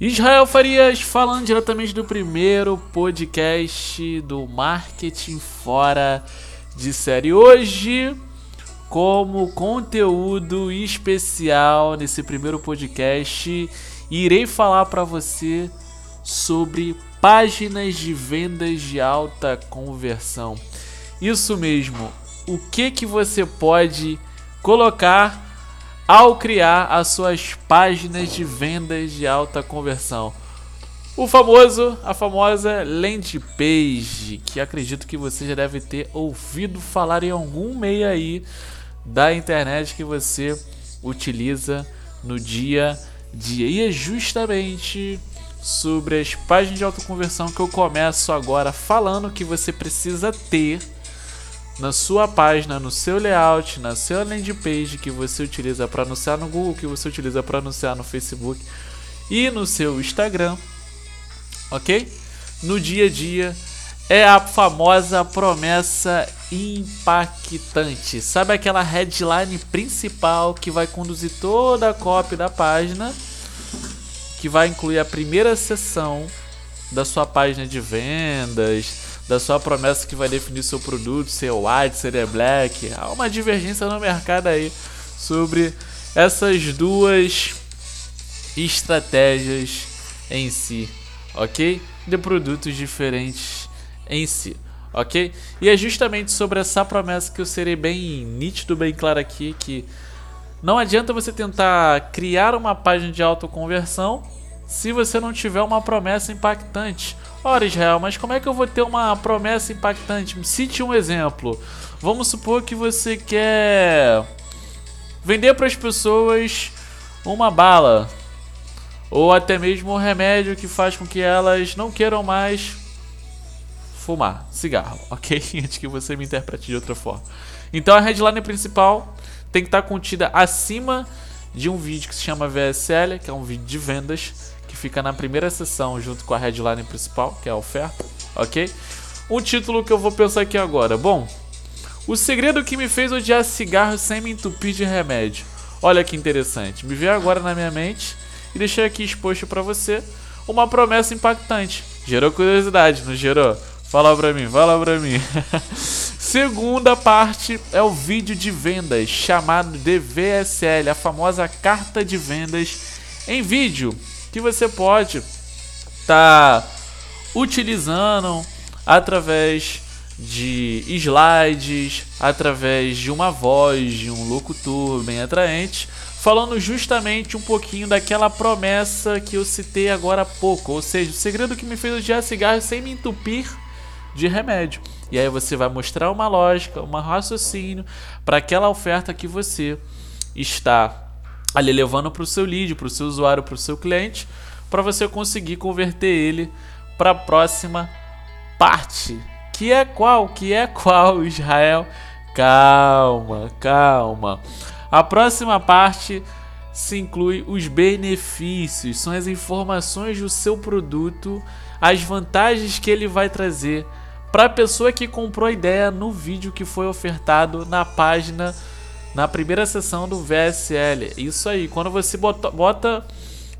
Israel Farias falando diretamente do primeiro podcast do Marketing Fora de Série. Hoje, como conteúdo especial nesse primeiro podcast, irei falar para você sobre páginas de vendas de alta conversão. Isso mesmo, o que que você pode colocar ao criar as suas páginas de vendas de alta conversão. O famoso, a famosa landing page, que acredito que você já deve ter ouvido falar em algum meio aí da internet que você utiliza no dia a dia. E é justamente sobre as páginas de autoconversão que eu começo agora falando que você precisa ter na sua página, no seu layout, na sua landing page que você utiliza para anunciar no Google, que você utiliza para anunciar no Facebook e no seu Instagram, ok? No dia a dia é a famosa promessa impactante. Sabe aquela headline principal que vai conduzir toda a copy da página, que vai incluir a primeira seção da sua página de vendas, da sua promessa que vai definir seu produto, se é white, se é black. Há uma divergência no mercado aí sobre essas duas estratégias em si, ok? De produtos diferentes em si, ok? E é justamente sobre essa promessa que eu serei bem nítido, bem claro aqui, que não adianta você tentar criar uma página de autoconversão se você não tiver uma promessa impactante. Ora, Israel, mas como é que eu vou ter uma promessa impactante? Cite um exemplo. Vamos supor que você quer vender para as pessoas uma bala ou até mesmo um remédio que faz com que elas não queiram mais fumar cigarro, ok? Antes que você me interprete de outra forma. Então a headline principal tem que estar contida acima de um vídeo que se chama VSL, que é um vídeo de vendas, fica na primeira sessão junto com a headline principal, que é a oferta, ok? Um título que eu vou pensar aqui agora. Bom, o segredo que me fez odiar cigarro sem me entupir de remédio. Olha que interessante. Me veio agora na minha mente e deixei aqui exposto para você uma promessa impactante. Gerou curiosidade, não gerou? Fala pra mim, fala pra mim. Segunda parte é o vídeo de vendas chamado de VSL, a famosa carta de vendas em vídeo que você pode estar tá utilizando através de slides, através de uma voz, de um locutor bem atraente, falando justamente um pouquinho daquela promessa que eu citei agora há pouco, ou seja, o segredo que me fez odiar cigarro sem me entupir de remédio. E aí você vai mostrar uma lógica, um raciocínio para aquela oferta que você está ali levando para o seu lead, para o seu usuário, para o seu cliente, para você conseguir converter ele para a próxima parte. Que é qual? Que é qual, Israel? Calma, calma. A próxima parte se inclui os benefícios, são as informações do seu produto, as vantagens que ele vai trazer para a pessoa que comprou a ideia no vídeo que foi ofertado na página na primeira sessão do VSL. Isso aí, quando você bota, bota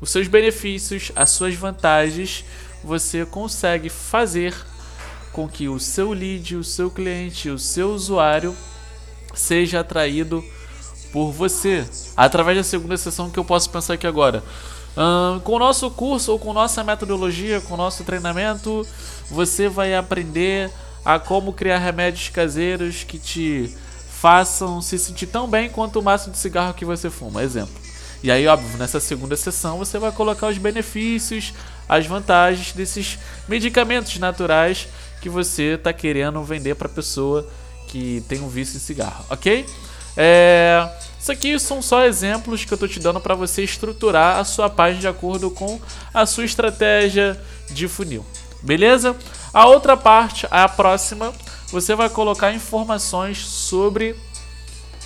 os seus benefícios, as suas vantagens, você consegue fazer com que o seu lead, o seu cliente, o seu usuário seja atraído por você. Através da segunda sessão que eu posso pensar aqui agora. com o nosso curso ou com nossa metodologia, com nosso treinamento, você vai aprender a como criar remédios caseiros que te façam se sentir tão bem quanto o máximo de cigarro que você fuma. Exemplo. E aí, óbvio, nessa segunda sessão você vai colocar os benefícios, as vantagens desses medicamentos naturais que você está querendo vender para pessoa que tem um vício em cigarro, ok? É, isso aqui são só exemplos que eu estou te dando para você estruturar a sua página de acordo com a sua estratégia de funil, beleza? A outra parte, a próxima, você vai colocar informações sobre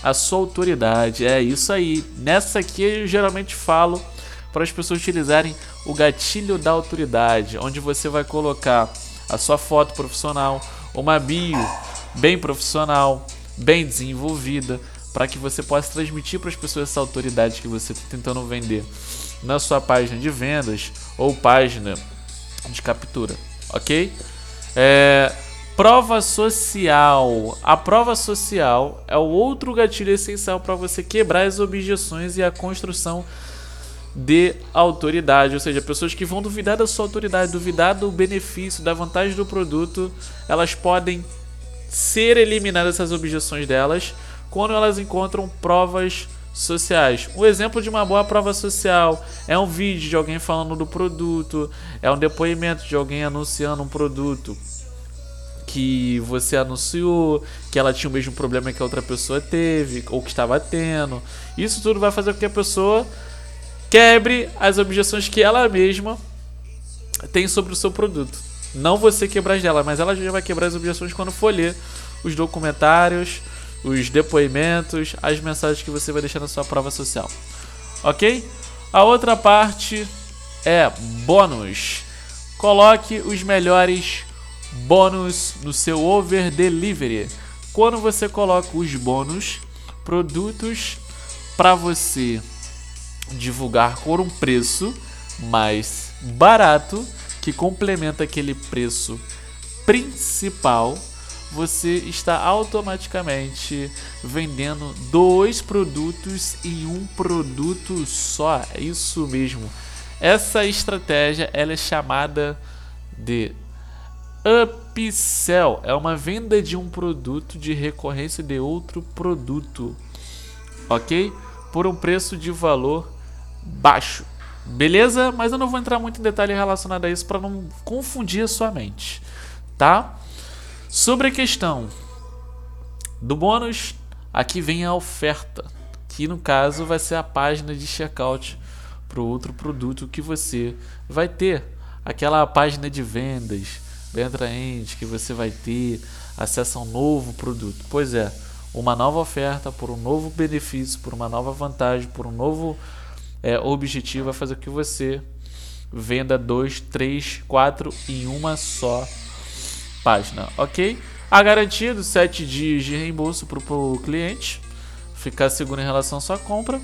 a sua autoridade. É isso aí. Nessa aqui eu geralmente falo para as pessoas utilizarem o gatilho da autoridade, onde você vai colocar a sua foto profissional, uma bio bem profissional, bem desenvolvida, para que você possa transmitir para as pessoas essa autoridade que você está tentando vender na sua página de vendas ou página de captura, ok? É, prova social. A prova social é o outro gatilho essencial para você quebrar as objeções e a construção de autoridade, ou seja, pessoas que vão duvidar da sua autoridade, duvidar do benefício, da vantagem do produto, elas podem ser eliminadas essas objeções delas quando elas encontram provas sociais. Um exemplo de uma boa prova social é um vídeo de alguém falando do produto, é um depoimento de alguém anunciando um produto que você anunciou, que ela tinha o mesmo problema que a outra pessoa teve ou que estava tendo. Isso tudo vai fazer com que a pessoa quebre as objeções que ela mesma tem sobre o seu produto. Não você quebrar dela, mas ela já vai quebrar as objeções quando for ler os documentários, os depoimentos, as mensagens que você vai deixar na sua prova social. Ok? A outra parte é bônus. Coloque os melhores bônus no seu over delivery. Quando você coloca os bônus, produtos para você divulgar por um preço mais barato que complementa aquele preço principal, você está automaticamente vendendo dois produtos em um produto só. É isso mesmo. Essa estratégia ela é chamada de upsell. É uma venda de um produto de recorrência de outro produto, ok? Por um preço de valor baixo. Beleza? Mas eu não vou entrar muito em detalhe relacionado a isso para não confundir a sua mente, tá? Sobre a questão do bônus, aqui vem a oferta, que no caso vai ser a página de checkout para o outro produto que você vai ter. Aquela página de vendas bem atraente que você vai ter acesso a um novo produto. Pois é, uma nova oferta por um novo benefício, por uma nova vantagem, por um novo é, objetivo vai fazer com que você venda dois, três, quatro em uma só página, ok? A garantia dos 7 dias de reembolso para o cliente, ficar seguro em relação à sua compra.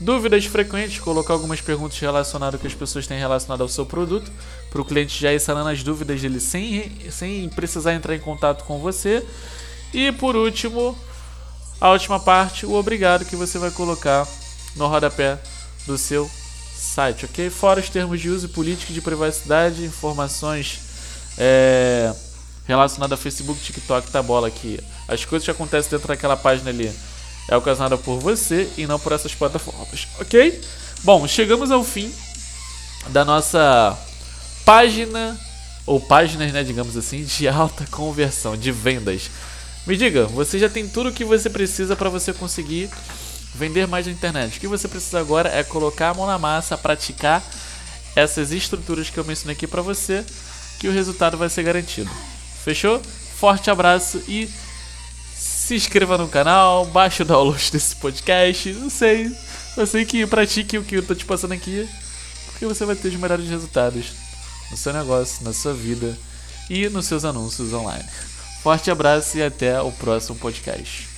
Dúvidas frequentes, colocar algumas perguntas relacionadas que as pessoas têm relacionado ao seu produto, para o cliente já ir sanando as dúvidas dele sem, sem precisar entrar em contato com você. E por último, a última parte, o obrigado que você vai colocar no rodapé do seu site, ok? Fora os termos de uso político de privacidade, informações é, relacionadas a Facebook, TikTok, tá bola aqui. As coisas que acontecem dentro daquela página ali é ocasionada por você e não por essas plataformas, ok? Bom, chegamos ao fim da nossa página ou páginas, né, digamos assim, de alta conversão, de vendas. Me diga, você já tem tudo o que você precisa para você conseguir vender mais na internet. O que você precisa agora é colocar a mão na massa, praticar essas estruturas que eu mencionei aqui para você, que o resultado vai ser garantido. Fechou? Forte abraço e se inscreva no canal, baixe o download desse podcast, não sei. Eu sei que pratique o que eu tô te passando aqui, porque você vai ter os melhores resultados no seu negócio, na sua vida e nos seus anúncios online. Forte abraço e até o próximo podcast.